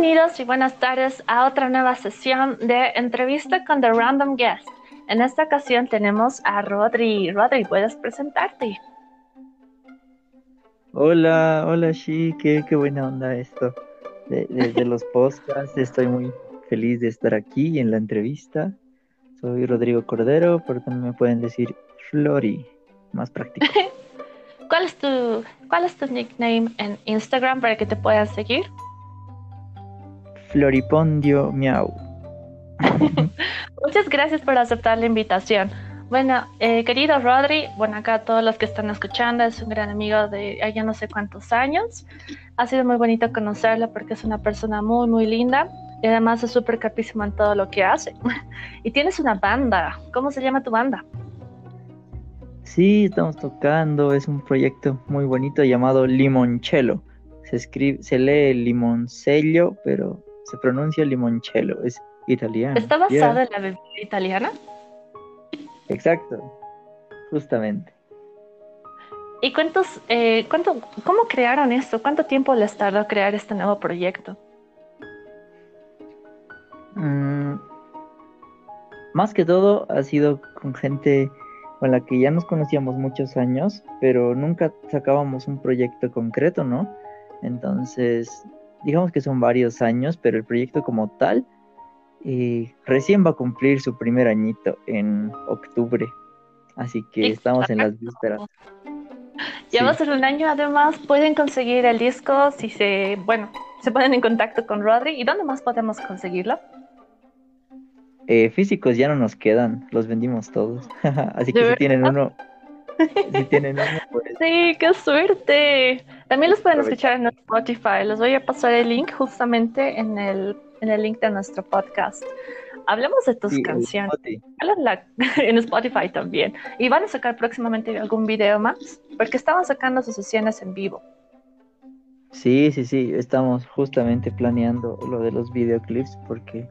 Bienvenidos y buenas tardes a otra nueva sesión de entrevista con The Random Guest. En esta ocasión tenemos a Rodri. Rodri, ¿puedes presentarte? Hola, hola, sí, qué, qué buena onda esto. Desde los podcasts estoy muy feliz de estar aquí en la entrevista. Soy Rodrigo Cordero, pero también me pueden decir Flori, más práctico. ¿Cuál es tu, cuál es tu nickname en Instagram para que te puedan seguir? Floripondio Miau. Muchas gracias por aceptar la invitación. Bueno, eh, querido Rodri, bueno, acá todos los que están escuchando, es un gran amigo de ya no sé cuántos años. Ha sido muy bonito conocerlo porque es una persona muy, muy linda y además es súper capísimo en todo lo que hace. y tienes una banda. ¿Cómo se llama tu banda? Sí, estamos tocando. Es un proyecto muy bonito llamado Limoncello. Se escribe, se lee limoncello, pero se pronuncia limoncello, es italiano. ¿Está basado en la bebida italiana? Exacto, justamente. ¿Y cuántos, eh, cuánto, cómo crearon esto? ¿Cuánto tiempo les tardó crear este nuevo proyecto? Mm, más que todo ha sido con gente con la que ya nos conocíamos muchos años, pero nunca sacábamos un proyecto concreto, ¿no? Entonces digamos que son varios años, pero el proyecto como tal eh, recién va a cumplir su primer añito en octubre. Así que estamos en las vísperas. Ya va a ser un año, además pueden conseguir el disco si se, bueno, se ponen en contacto con Rodri. ¿Y dónde más podemos conseguirlo? Eh, físicos ya no nos quedan, los vendimos todos. Así que si tienen uno, si tienen uno, pues... Sí, qué suerte. También los pueden escuchar en Spotify. Les voy a pasar el link justamente en el, en el link de nuestro podcast. Hablemos de tus canciones. en Spotify también. Y van a sacar próximamente algún video más, porque estaban sacando sus sesiones en vivo. Sí, sí, sí, estamos justamente planeando lo de los videoclips porque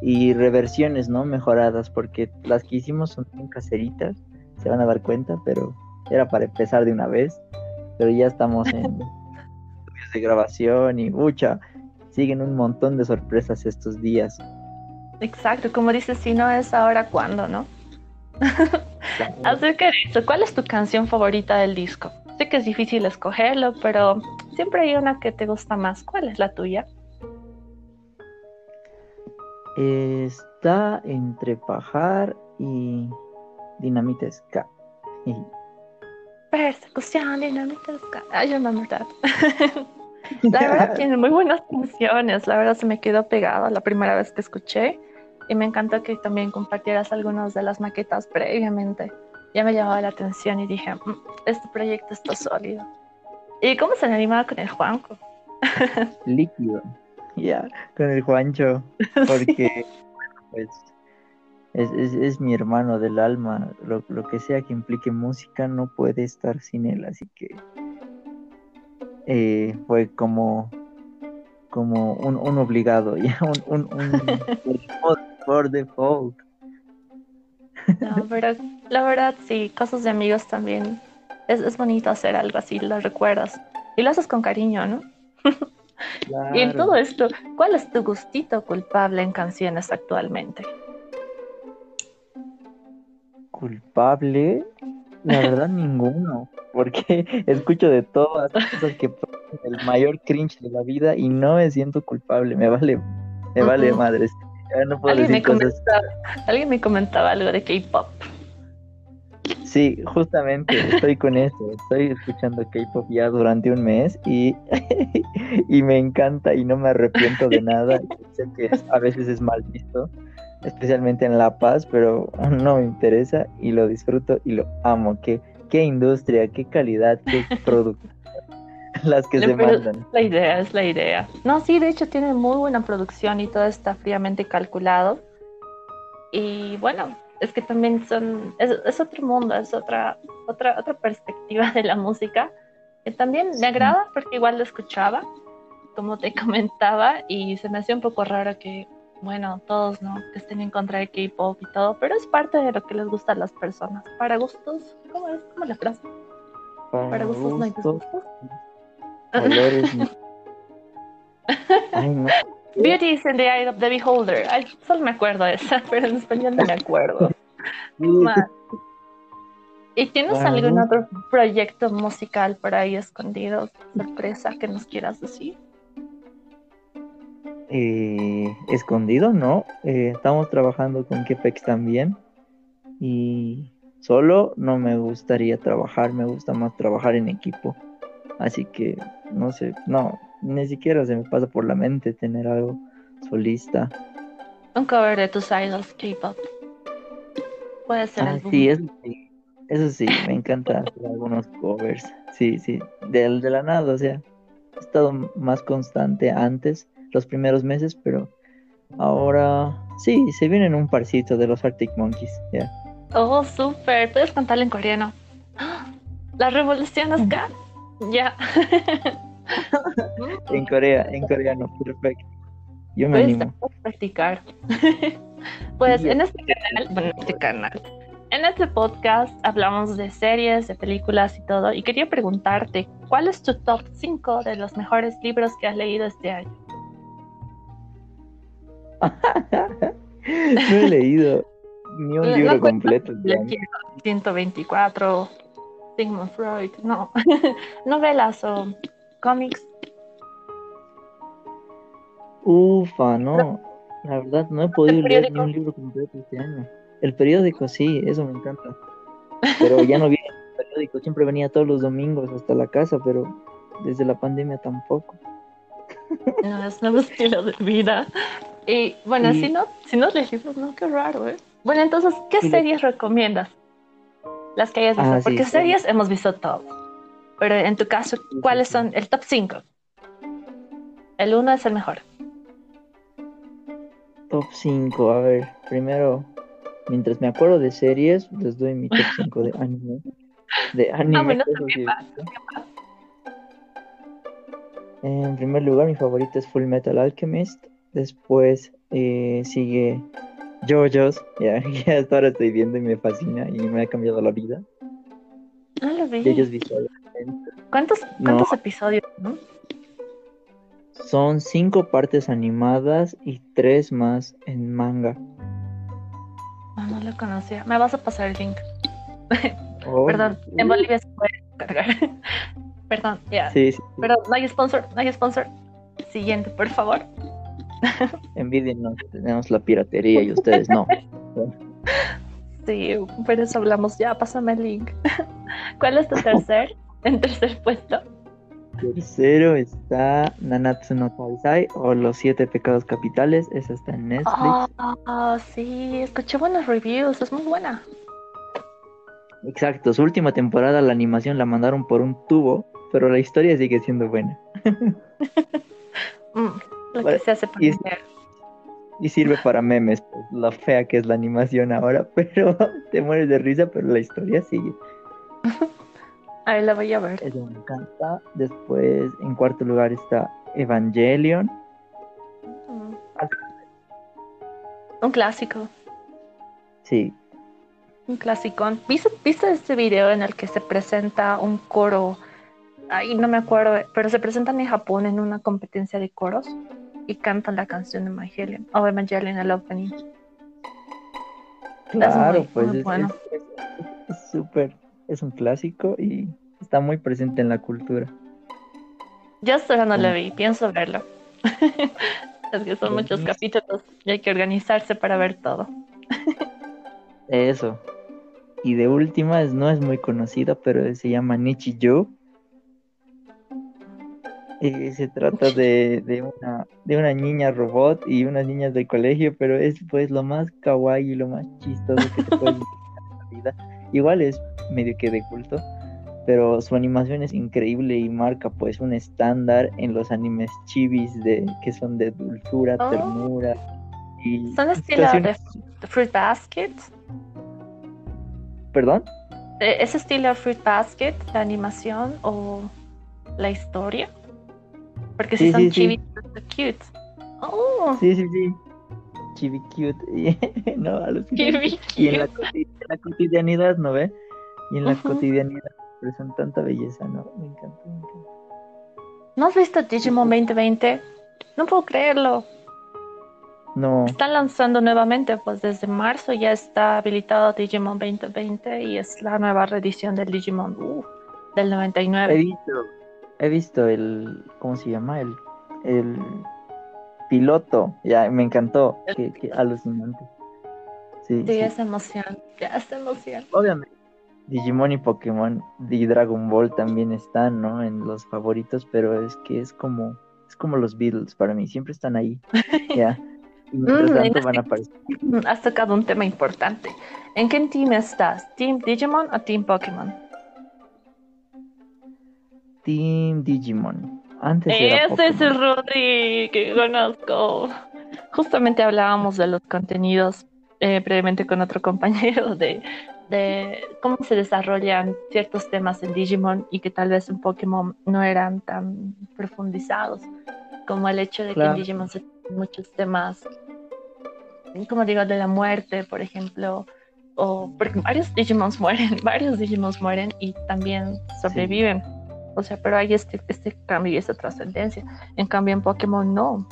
y reversiones, ¿no? Mejoradas, porque las que hicimos son caseritas, se van a dar cuenta, pero era para empezar de una vez pero ya estamos en estudios de grabación y mucha, siguen un montón de sorpresas estos días. Exacto, como dices, si no es ahora, ¿cuándo, no? Acerca de eso, ¿cuál es tu canción favorita del disco? Sé que es difícil escogerlo, pero siempre hay una que te gusta más. ¿Cuál es la tuya? Está entre Pajar y Dinamita Ska. Persecución, dinamita. Ay, yo no verdad. la verdad tiene muy buenas canciones. La verdad se me quedó pegado la primera vez que escuché. Y me encantó que también compartieras algunas de las maquetas previamente. Ya me llamaba la atención y dije, mm, este proyecto está sólido. ¿Y cómo se animaba con el Juanco? Líquido. Ya, con el Juancho. Porque, pues, es, mi hermano del alma. Lo, que sea que implique música no puede estar sin él. Así que eh, fue como, como un, obligado, ya un, por default. No, pero la verdad sí, cosas de amigos también. Es, es bonito hacer algo así, lo recuerdas. Y lo haces con cariño, ¿no? Y en todo esto, ¿cuál es tu gustito culpable en canciones actualmente? Culpable, la verdad ninguno, porque escucho de todas las cosas que el mayor cringe de la vida y no me siento culpable, me vale, me vale madres. no puedo ¿Alguien, decir me comentaba, alguien me comentaba algo de K-pop. Sí, justamente estoy con eso, estoy escuchando K-pop ya durante un mes y, y me encanta y no me arrepiento de nada. sé que a veces es mal visto, especialmente en La Paz, pero no me interesa y lo disfruto y lo amo. Qué, qué industria, qué calidad, qué producto. Las que se mandan. La idea es la idea. No, sí, de hecho tiene muy buena producción y todo está fríamente calculado. Y bueno, es que también son, es, otro mundo, es otra, otra, otra perspectiva de la música que también me agrada porque igual lo escuchaba, como te comentaba, y se me hacía un poco raro que bueno, todos, ¿no? Que estén en contra de K-pop y todo, pero es parte de lo que les gusta a las personas. Para gustos, ¿cómo es? ¿Cómo la frase? Para, gustos, no hay disgustos. Ay, no. Beauty is in the eye of the beholder. Ay, solo me acuerdo de esa, pero en español no me acuerdo. Man. ¿Y tienes Bueno. algún otro proyecto musical por ahí escondido, sorpresa, que nos quieras decir? Eh, escondido, ¿no? Eh, estamos trabajando con Kepex también. Y solo no me gustaría trabajar, me gusta más trabajar en equipo. Así que, no sé, no, ni siquiera se me pasa por la mente tener algo solista. Un cover de tus idols K-pop. Puede ser Ah, el sí, eso sí, eso sí, me encanta hacer algunos covers. Sí, sí, del de la nada, o sea, he estado más constante antes, los primeros meses, pero ahora sí, se vienen un parcito de los Arctic Monkeys. Oh, súper. ¿Puedes cantarlo en coreano? La revolución acá. Ya. En Corea, en coreano, perfecto. Yo me Puedes animo. practicar. pues en este canal, bueno, en este canal, en este podcast hablamos de series, de películas y todo. Y quería preguntarte, ¿cuál es tu top 5 de los mejores libros que has leído este año? No he leído ni un No libro cuenta completo. quiero 124, Sigmund Freud, no. Novelas o cómics. Ufa, no. La verdad, no he podido leer ni un libro completo este año. El periódico, sí, eso me encanta. Pero ya no viene el periódico, siempre venía todos los domingos hasta la casa, pero desde la pandemia tampoco. No, es nuevo estilo de vida. Y bueno, Y- si no, si no lees libros, no, qué raro, ¿eh? Bueno, entonces, ¿qué Y series recomiendas? Las que hayas visto. Ah, Porque sí. series hemos visto todas. Pero en tu caso, ¿cuáles son el top 5? El 1 es el mejor. Top 5, a ver, primero, mientras me acuerdo de series, les doy mi top 5 de anime. De anime. Ah, bueno. En primer lugar, mi favorito es Full Metal Alchemist. Después eh, sigue JoJo's, ya, ya hasta ahora estoy viendo y me fascina y me ha cambiado la vida. No lo vi. JoJo's Visual. ¿Cuántos, No. cuántos episodios? no? Son cinco partes animadas y tres más en manga. Ah, no lo conocía. Me vas a pasar el link. Oh, Perdón, en Bolivia se puede cargar. Perdón, ya. Sí, sí. Perdón, no hay sponsor, no hay sponsor. Siguiente, por favor. Envidienos, tenemos la piratería y ustedes no. Sí, por eso hablamos ya. Pásame el link. ¿Cuál es tu tercer? En tercer puesto. Tercero está Nanatsu no Taizai o Los Siete Pecados Capitales. Esa está en Netflix. Ah, sí, escuché buenos reviews. Es muy buena. Exacto, su última temporada la animación la mandaron por un tubo, pero la historia sigue siendo buena. Mm, lo Vale, que se hace y. Y sirve para memes, pues, la fea que es la animación ahora, pero te mueres de risa, pero la historia sigue. Ahí la voy a ver. Eso me encanta. Después, en cuarto lugar está Evangelion. Mm. Un clásico. Sí, Un clasicón. ¿Viste, ¿Viste este video en el que se presenta un coro? Ay, no me acuerdo, pero se presentan en Japón en una competencia de coros y cantan la canción de Evangelion o Evangelion el opening. claro, muy- pues muy es- bueno. es es- es súper, es un clásico y está muy presente en la cultura. Yo ahora no lo vi, pienso verlo. es que son muchos Buenísimo. capítulos y hay que organizarse para ver todo. Eso. Y de última, es- no es muy conocida, pero se llama Nichijou. Y se trata de, de una, de una niña robot y unas niñas del colegio, pero es pues lo más kawaii y lo más chistoso que te puedes imaginar en la vida. Igual es medio que de culto, pero su animación es increíble y marca pues un estándar en los animes chibis de, que son de dulzura, Oh. ternura y ¿Son estilo de, Fruit Basket? ¿Perdón? ¿De ¿Ese estilo Fruit Basket, la animación o la historia? Porque si Sí, son sí, sí. chivis, son cute. Oh, Sí, sí, sí. Chibi cute. Y- no, chibi Y en la, cute. coti- en la cotidianidad, ¿no ve? Y en la cotidianidad expresan tanta belleza, ¿no? Me encanta, me encanta. ¿No has visto Digimon 2020? No puedo creerlo. No. Están lanzando nuevamente, pues desde marzo ya está habilitado Digimon 2020 y es la nueva reedición del Digimon uh, del 99. He visto, he visto el, ¿cómo se llama? El, el piloto, ya me encantó, qué, qué alucinante. Sí, Sí, sí. es emoción, ya es emoción. Obviamente, Digimon y Pokémon y Dragon Ball también están, ¿no? En los favoritos, pero es que es como, es como los Beatles para mí, siempre están ahí, ya. Y mientras Mm, tanto van a aparecer. Mm, Has tocado un tema importante. ¿En qué team estás? ¿Team Digimon o Team Pokémon? Team Digimon. Antes Ese es el. Rodri que conozco. Justamente hablábamos de los contenidos eh, previamente con otro compañero de, de cómo se desarrollan ciertos temas en Digimon y que tal vez en Pokémon no eran tan profundizados, como el hecho de que en Digimon se tienen muchos temas, como digo, de la muerte, por ejemplo, o porque varios Digimons mueren, varios Digimons mueren y también sobreviven. O sea, pero hay este, este cambio y esta trascendencia. En cambio, en Pokémon no.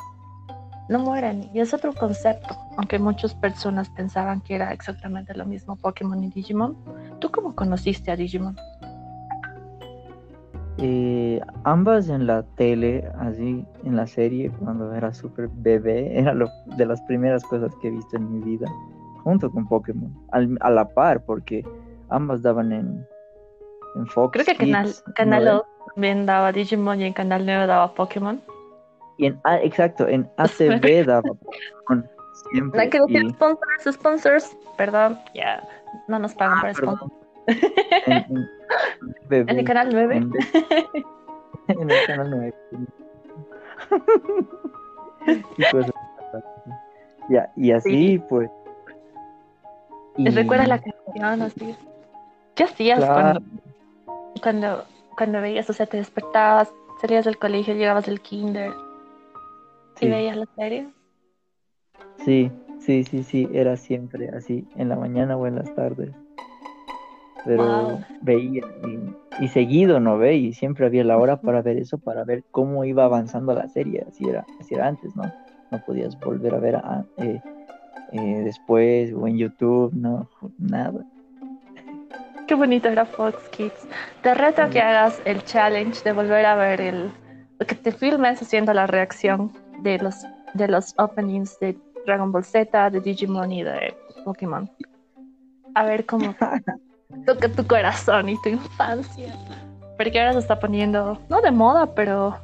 No mueren. Y es otro concepto. Aunque muchas personas pensaban que era exactamente lo mismo Pokémon y Digimon. ¿Tú cómo conociste a Digimon? Eh, ambas en la tele, así en la serie, cuando era súper bebé, era lo, de las primeras cosas que he visto en mi vida, junto con Pokémon, al- a la par, porque ambas daban en, en Fox. Creo que Canal, Kids, Canal. 2 también daba Digimon y en Canal 9 daba Pokémon. Y en, ah, exacto, en ATV daba Pokémon No siempre. hay que decir y- sponsors, sponsors. Perdón, ya no nos pagan Ah, por sponsors. En, en- En el Canal 9. en, en el canal 9. Y así. Ya, y así pues. ¿Te recuerdas la canción así? ¿Qué hacías Claro. cuando, cuando, cuando veías, o sea, te despertabas, salías del colegio, llegabas del kinder Sí. veías la serie? Sí, sí, sí, sí, era siempre así, en la mañana o en las tardes. Pero Wow. veía y, y seguido, ¿no ve? Y siempre había la hora para ver eso, para ver cómo iba avanzando la serie, así era, así era antes, ¿no? No podías volver a ver a- eh, eh, después o en YouTube, no, nada. Qué bonito era Fox Kids. Te reto que hagas el challenge de volver a ver el. que te filmes haciendo la reacción de los, de los openings de Dragon Ball Z, de Digimon y de Pokémon. A ver cómo toca tu corazón y tu infancia. Porque ahora se está poniendo, no de moda, pero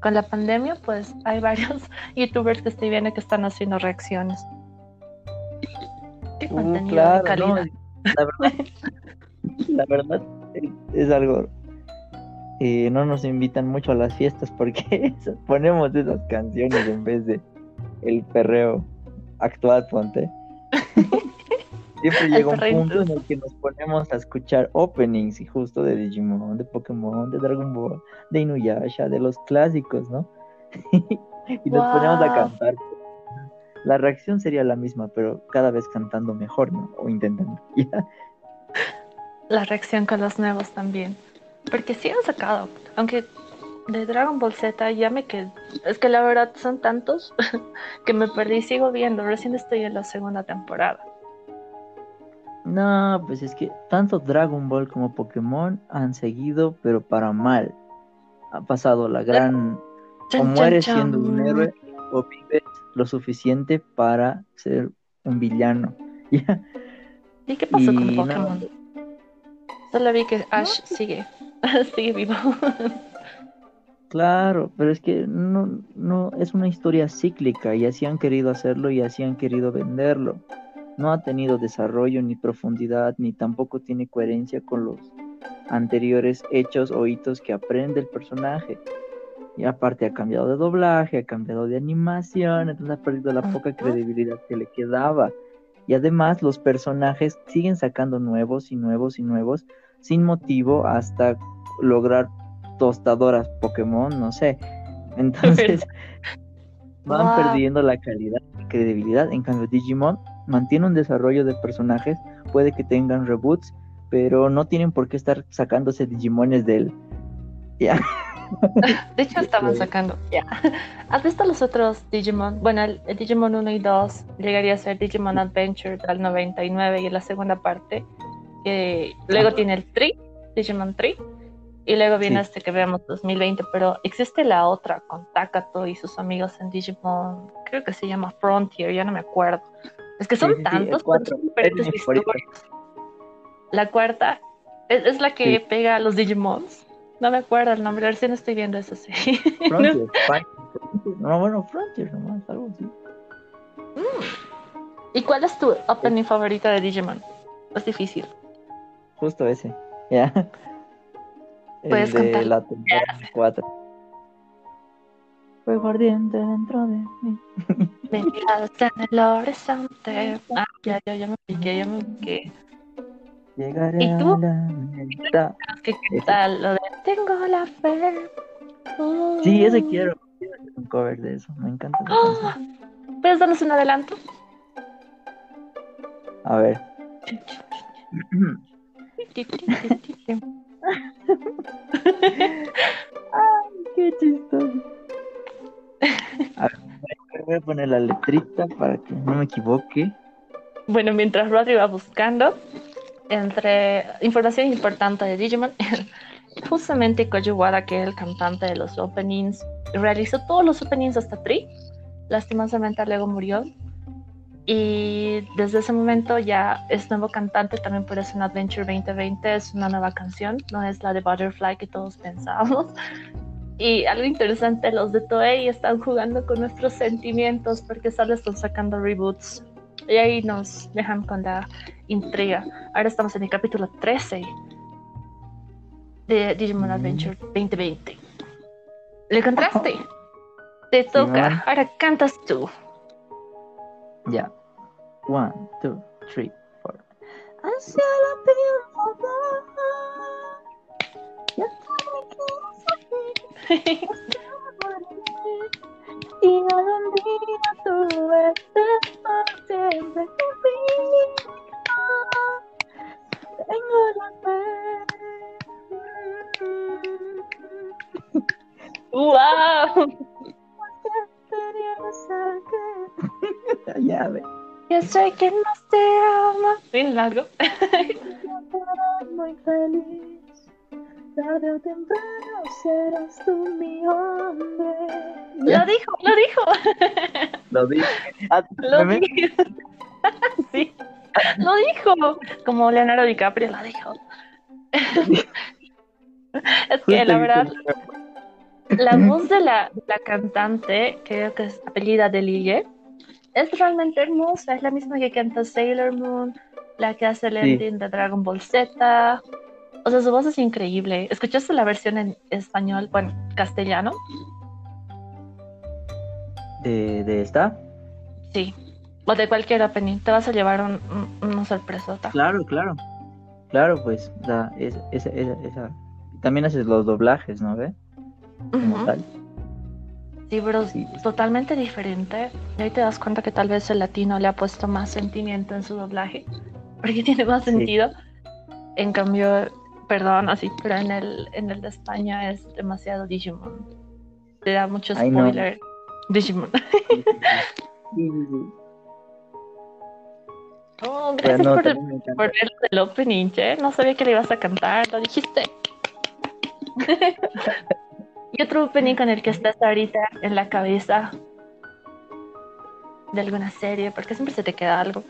con la pandemia, pues hay varios youtubers que estoy viendo que están haciendo reacciones. Qué Uh, contenido de claro, calidad. no, la verdad, la verdad es algo. eh, no nos invitan mucho a las fiestas porque ponemos esas canciones en vez de el perreo actual, ponte. Siempre llega un punto en el que nos ponemos a escuchar openings y justo de Digimon, de Pokémon, de Dragon Ball, de Inuyasha, de los clásicos, ¿no? y nos ponemos a Wow. cantar. La reacción sería la misma, pero cada vez cantando mejor, ¿no? O intentando. Ya. La reacción con los nuevos también. Porque sí han sacado, aunque de Dragon Ball Z ya me quedé. Es que la verdad son tantos que me perdí, sigo viendo. Recién estoy en la segunda temporada. No, pues es que tanto Dragon Ball como Pokémon han seguido, pero para mal. Ha pasado la gran... O mueres chan, siendo un héroe o vives lo suficiente para ser un villano. ¿Y qué pasó con no, Pokémon? Solo vi que Ash sigue, sigue vivo. Claro, pero es que no, no, es una historia cíclica y así han querido hacerlo y así han querido venderlo. No ha tenido desarrollo ni profundidad, ni tampoco tiene coherencia con los anteriores hechos o hitos que aprende el personaje. Y aparte ha cambiado de doblaje, ha cambiado de animación, entonces ha perdido la poca credibilidad que le quedaba. Y además los personajes siguen sacando nuevos y nuevos y nuevos sin motivo hasta lograr tostadoras Pokémon, no sé. Entonces van perdiendo la calidad y credibilidad. En cambio, Digimon mantiene un desarrollo de personajes, puede que tengan reboots, pero no tienen por qué estar sacándose Digimones del. Ya. De hecho, estaban sacando. Ya. ¿Has visto los otros Digimon? Bueno, el, Digimon 1 y 2 llegaría a ser Digimon Adventure del 99 y en la segunda parte. Luego tiene el Tree, Digimon Tree. Y luego viene este que vemos 2020, pero existe la otra con Takato y sus amigos en Digimon, creo que se llama Frontier, ya no me acuerdo. Es que son tantos, diferentes historias. La cuarta es, la que pega a los Digimons. No me acuerdo el nombre, no estoy viendo eso, sí. Frontier, no, bueno, Frontier nomás, algo así. Mm. ¿Y cuál es tu opening favorita de Digimon? Es difícil. Justo ese, ya. Puedes el de la temporada 4. Fue guardiente dentro de mí. Miradas en el horizonte. Ah, ya, ya, ya me piqué, ya me piqué. Llegaré ¿Y tú? a la meta. ¿Qué, qué tal? Lo de Tengo la fe. Sí, ese quiero. Quiero hacer un cover de eso. Me encanta. Oh, canción. ¿Puedes darnos un adelanto? A ver. Qué chistoso. Voy a poner la letrita para que no me equivoque. Bueno, mientras Rodri va buscando, entre información importante de Digimon, justamente Koji Wada, que es el cantante de los openings, realizó todos los openings hasta Tri. Lastimosamente luego murió. Y desde ese momento ya es nuevo cantante, también por eso en Adventure 2020 es una nueva canción, no es la de Butterfly que todos pensábamos. Y algo interesante, los de Toei están jugando con nuestros sentimientos porque solo están sacando reboots. Y ahí nos dejan con la intriga. Ahora estamos en el capítulo 13 de Digimon. Adventure 2020. ¿Le encontraste? Te toca. Ahora cantas tú. Ya. One, two, three, four. Hacia largo. muy feliz. Tarde o temprano serás tú mi hombre. Lo dijo, lo dijo. Lo dije. Ah, Lo dijo. Sí, lo dijo. Como Leonardo DiCaprio lo dijo. Es que la verdad, la voz de la, de la cantante, creo que es apellida de Lille, es realmente hermosa. Es la misma que canta Sailor Moon, la que hace el Sí. ending de Dragon Ball Z. O sea, su voz es increíble. ¿Escuchaste la versión en español, bueno, castellano? ¿De, de esta? Sí. O de cualquier opening. Te vas a llevar un, un- una sorpresota. Claro, claro. Claro, pues, esa, esa, esa. También haces los doblajes, ¿no ve? Como tal. Sí, pero Sí. totalmente diferente. Y ahí te das cuenta que tal vez el latino le ha puesto más sentimiento en su doblaje, porque tiene más Sí. sentido. En cambio, perdón, así, pero en el, en el de España es demasiado Digimon. Te da mucho Ay, no. spoiler. Digimon. Sí, sí, sí. Sí, sí, sí. Oh, gracias no, por, encanta. por ver el opening, che. No sabía que le ibas a cantar, lo dijiste. y otro opening con el que estás ahorita en la cabeza de alguna serie, porque siempre se te queda algo.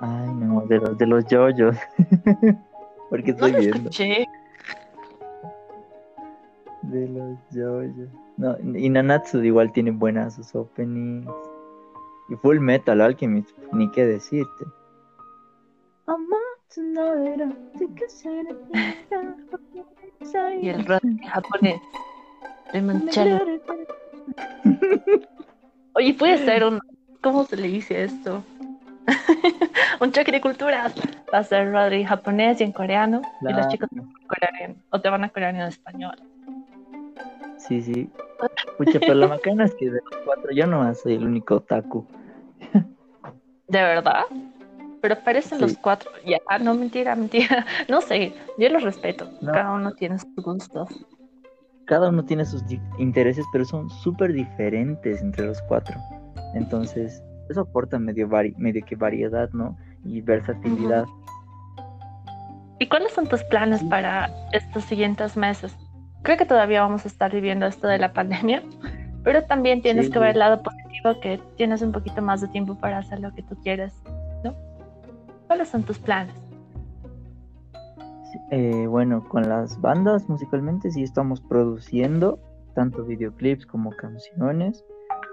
Ay, no, de los, de los yoyos. Porque No estoy lo viendo. escuché. De los yoyos. No, y Nanatsu igual tiene buenas sus openings. Y Full Metal Alchemist, ni qué decirte. Y el rock japonés. Limoncello. Oye, puede ser un. ¿Cómo se le dice un choque de culturas. Va a ser Rodri japonés y en coreano. Y los chicos coreano. O te van a coreano en español. Sí, sí. Pucha, pero la macana es que de los cuatro yo nomás soy el único otaku. ¿De verdad? Pero parecen Sí. los cuatro. Ya, no, mentira, mentira. No sé, yo los respeto. No. Cada uno tiene sus gustos. cada uno tiene sus intereses, pero son súper diferentes entre los cuatro. Entonces, eso aporta medio, medio que variedad, ¿no? Y versatilidad. ¿Y cuáles son tus planes para estos siguientes meses? Creo que todavía vamos a estar viviendo esto de la pandemia, pero también tienes que ver el lado positivo que tienes un poquito más de tiempo para hacer lo que tú quieres, ¿no? ¿Cuáles son tus planes? Eh, bueno, con las bandas musicalmente sí estamos produciendo tanto videoclips como canciones.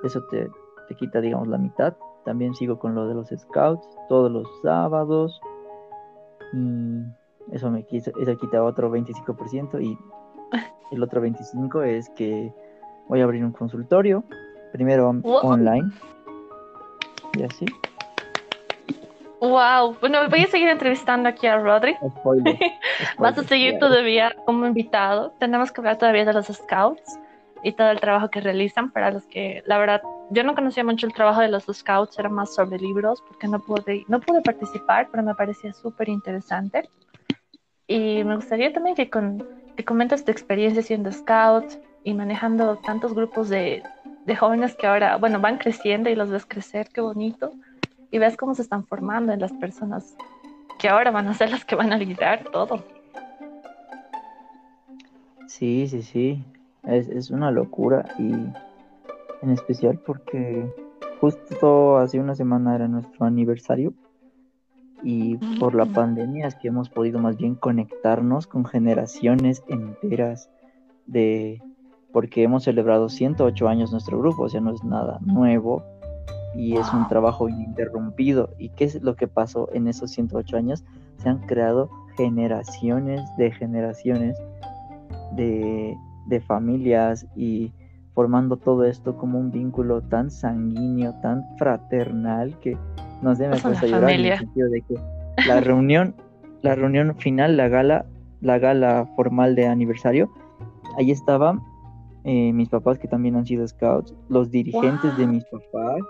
Eso te, te quita, digamos, la mitad. También sigo con lo de los scouts todos los sábados. Y eso me quita, eso quita otro 25% y el otro 25% es que voy a abrir un consultorio, primero online y así. Wow, bueno, voy a seguir entrevistando aquí a Rodri. Vas a seguir todavía como invitado. Tenemos que hablar todavía de los scouts y todo el trabajo que realizan para los que, la verdad, yo no conocía mucho el trabajo de los scouts, era más sobre libros porque no pude, no pude participar, pero me parecía súper interesante. Y me gustaría también que, con, que comentes tu experiencia siendo scout y manejando tantos grupos de, de jóvenes que ahora, bueno, van creciendo y los ves crecer, qué bonito. Y ves cómo se están formando en las personas que ahora van a ser las que van a liderar todo. Sí, sí, sí. Es, es una locura y en especial porque justo hace una semana era nuestro aniversario y por la pandemia es que hemos podido más bien conectarnos con generaciones enteras de porque hemos celebrado 108 años nuestro grupo, o sea, no es nada nuevo y es un trabajo ininterrumpido. ¿Y qué es lo que pasó en esos 108 años? Se han creado generaciones de generaciones de, de familias y formando todo esto como un vínculo tan sanguíneo, tan fraternal que no sé, me puesto a llorar en el sentido de que la reunión, la reunión final, la gala, la gala formal de aniversario, ahí estaban eh, mis papás que también han sido scouts, los dirigentes de mis papás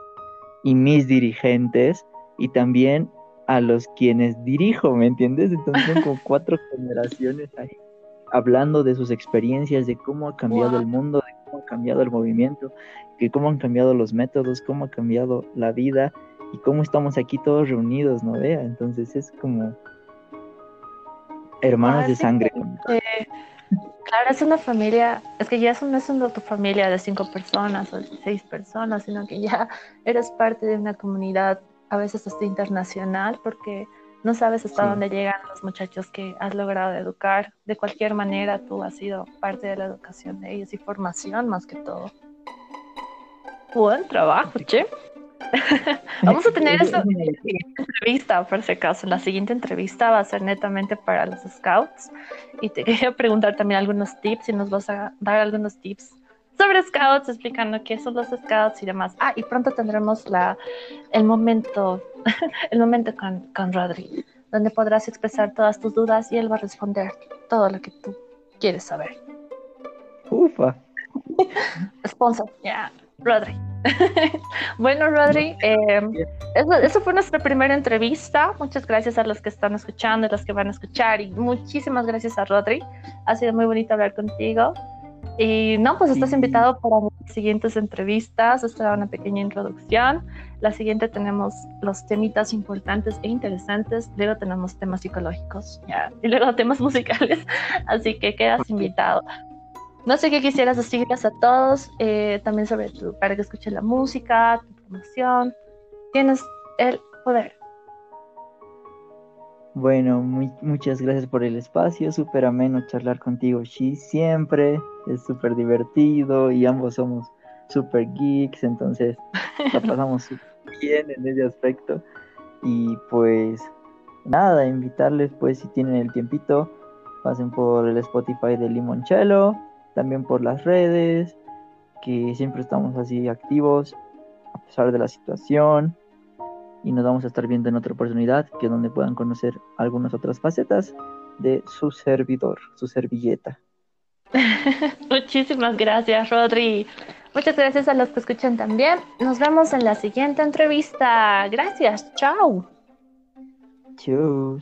y mis dirigentes y también a los quienes dirijo, ¿me entiendes? Entonces son como cuatro generaciones ahí hablando de sus experiencias, de cómo ha cambiado el mundo, cómo ha cambiado el movimiento, de cómo han cambiado los métodos, cómo ha cambiado la vida y cómo estamos aquí todos reunidos, ¿no vea? Entonces es como hermanos de sangre. claro, es una familia, es que ya es no es una tu familia de cinco personas o seis personas, sino que ya eres parte de una comunidad a veces hasta internacional, porque no sabes hasta dónde llegan los muchachos que has logrado educar. De cualquier manera, tú has sido parte de la educación de ellos y formación más que todo. Buen trabajo, che. Vamos a tener eso en la siguiente entrevista, por si acaso. La siguiente entrevista va a ser netamente para los scouts. Y te quería preguntar también algunos tips, y nos vas a dar algunos tips sobre scouts, explicando qué son los scouts y demás. Ah, y pronto tendremos la, el momento, el momento con, con Rodri, donde podrás expresar todas tus dudas y él va a responder todo lo que tú quieres saber. Ufa. Sponsor, ya, Rodri. bueno, Rodri, eh, eso, fue nuestra primera entrevista. Muchas gracias a los que están escuchando y los que van a escuchar. Y muchísimas gracias a Rodri. Ha sido muy bonito hablar contigo. Y no, pues estás invitado para las siguientes entrevistas. Esta era una pequeña introducción. La siguiente tenemos los temitas importantes e interesantes. Luego tenemos temas psicológicos ¿ya? y luego temas musicales. Así que quedas invitado. No sé qué quisieras decirles a todos, eh, también sobre tu, para que escuchen la música, tu promoción. Tienes el poder. Bueno, muchas gracias por el espacio, súper ameno charlar contigo, Shi, siempre, es súper divertido y ambos somos súper geeks, entonces la pasamos súper bien en ese aspecto. Y pues nada, invitarles pues si tienen el tiempito, pasen por el Spotify de Limoncello también por las redes, que siempre estamos así activos a pesar de la situación y nos vamos a estar viendo en otra oportunidad que donde puedan conocer algunas otras facetas de su servidor, su servilleta. Muchísimas gracias, Rodri. Muchas gracias a los que escuchan también. Nos vemos en la siguiente entrevista. Gracias. Chao. Chau.